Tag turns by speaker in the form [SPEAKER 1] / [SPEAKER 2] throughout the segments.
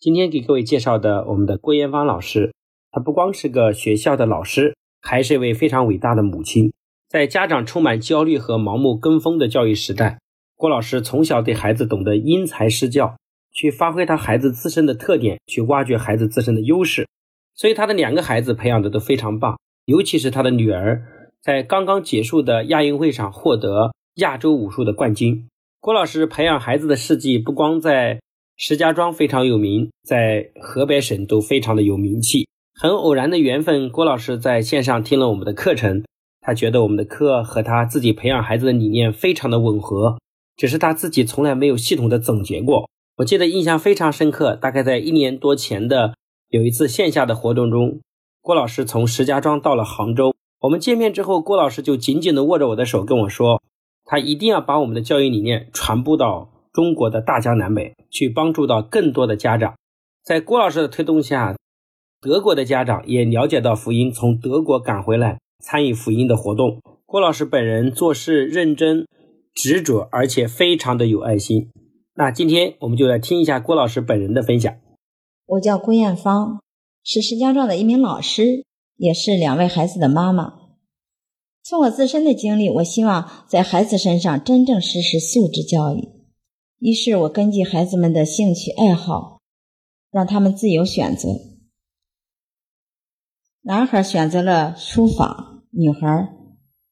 [SPEAKER 1] 今天给各位介绍的我们的郭艳芳老师，她不光是个学校的老师，还是一位非常伟大的母亲。在家长充满焦虑和盲目跟风的教育时代，郭老师从小对孩子懂得因材施教，去发挥他孩子自身的特点，去挖掘孩子自身的优势。所以他的两个孩子培养的都非常棒，尤其是他的女儿，在刚刚结束的亚运会上获得亚洲武术的冠军。郭老师培养孩子的事迹不光在石家庄非常有名，在河北省都非常的有名气。很偶然的缘分，郭老师在线上听了我们的课程。他觉得我们的课和他自己培养孩子的理念非常的吻合，只是他自己从来没有系统的总结过。我记得印象非常深刻，大概在一年多前的有一次线下的活动中，郭老师从石家庄到了杭州。我们见面之后，郭老师就紧紧的握着我的手跟我说，他一定要把我们的教育理念传播到中国的大江南北，去帮助到更多的家长。在郭老师的推动下，德国的家长也了解到福音，从德国赶回来。参与福音的活动，郭老师本人做事认真、执着，而且非常的有爱心。那今天我们就来听一下郭老师本人的分享。
[SPEAKER 2] 我叫郭艳芳，是石家庄的一名老师，也是两位孩子的妈妈。从我自身的经历，我希望在孩子身上真正实施素质教育。于是我根据孩子们的兴趣爱好，让他们自由选择。男孩选择了书法，女孩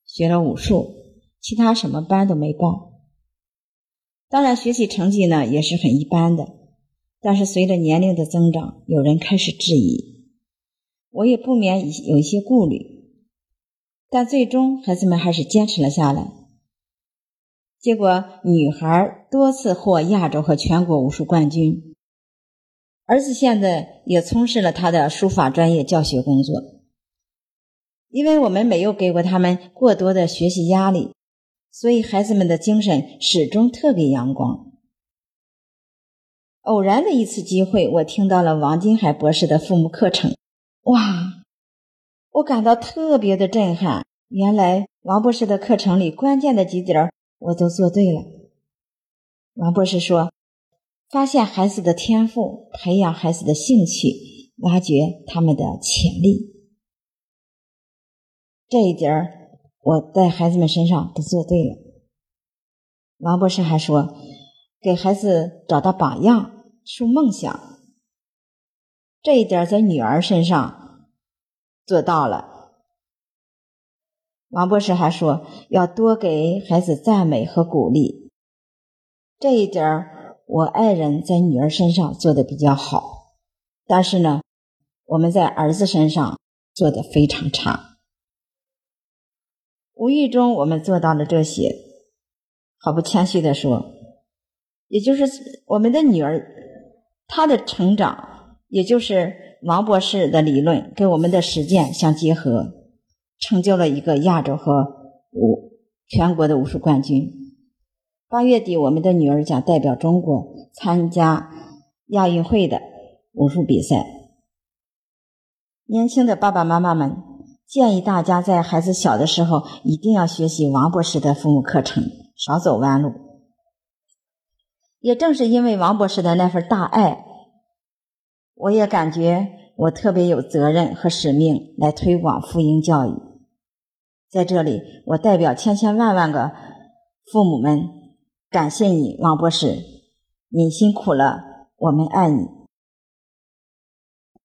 [SPEAKER 2] 学了武术，其他什么班都没报。当然，学习成绩呢也是很一般的。但是随着年龄的增长，有人开始质疑，我也不免有一些顾虑。但最终，孩子们还是坚持了下来。结果，女孩多次获亚洲和全国武术冠军。儿子现在也从事了他的书法专业教学工作，因为我们没有给过他们过多的学习压力，所以孩子们的精神始终特别阳光。偶然的一次机会，我听到了王金海博士的父母课程，哇，我感到特别的震撼。原来王博士的课程里关键的几点我都做对了。王博士说。发现孩子的天赋，培养孩子的兴趣，挖掘他们的潜力，这一点儿我在孩子们身上都做对了。王博士还说，给孩子找到榜样，树梦想，这一点在女儿身上做到了。王博士还说，要多给孩子赞美和鼓励，这一点。我爱人在女儿身上做的比较好，但是呢，我们在儿子身上做的非常差。无意中我们做到了这些，毫不谦虚的说，也就是我们的女儿，她的成长，也就是王博士的理论跟我们的实践相结合，成就了一个亚洲和武全国的武术冠军。八月底，我们的女儿将代表中国参加亚运会的武术比赛。年轻的爸爸妈妈们建议大家在孩子小的时候一定要学习王博士的父母课程，少走弯路。也正是因为王博士的那份大爱，我也感觉我特别有责任和使命来推广福音教育。在这里，我代表千千万万个父母们。感谢你，王博士，你辛苦了，我们爱你。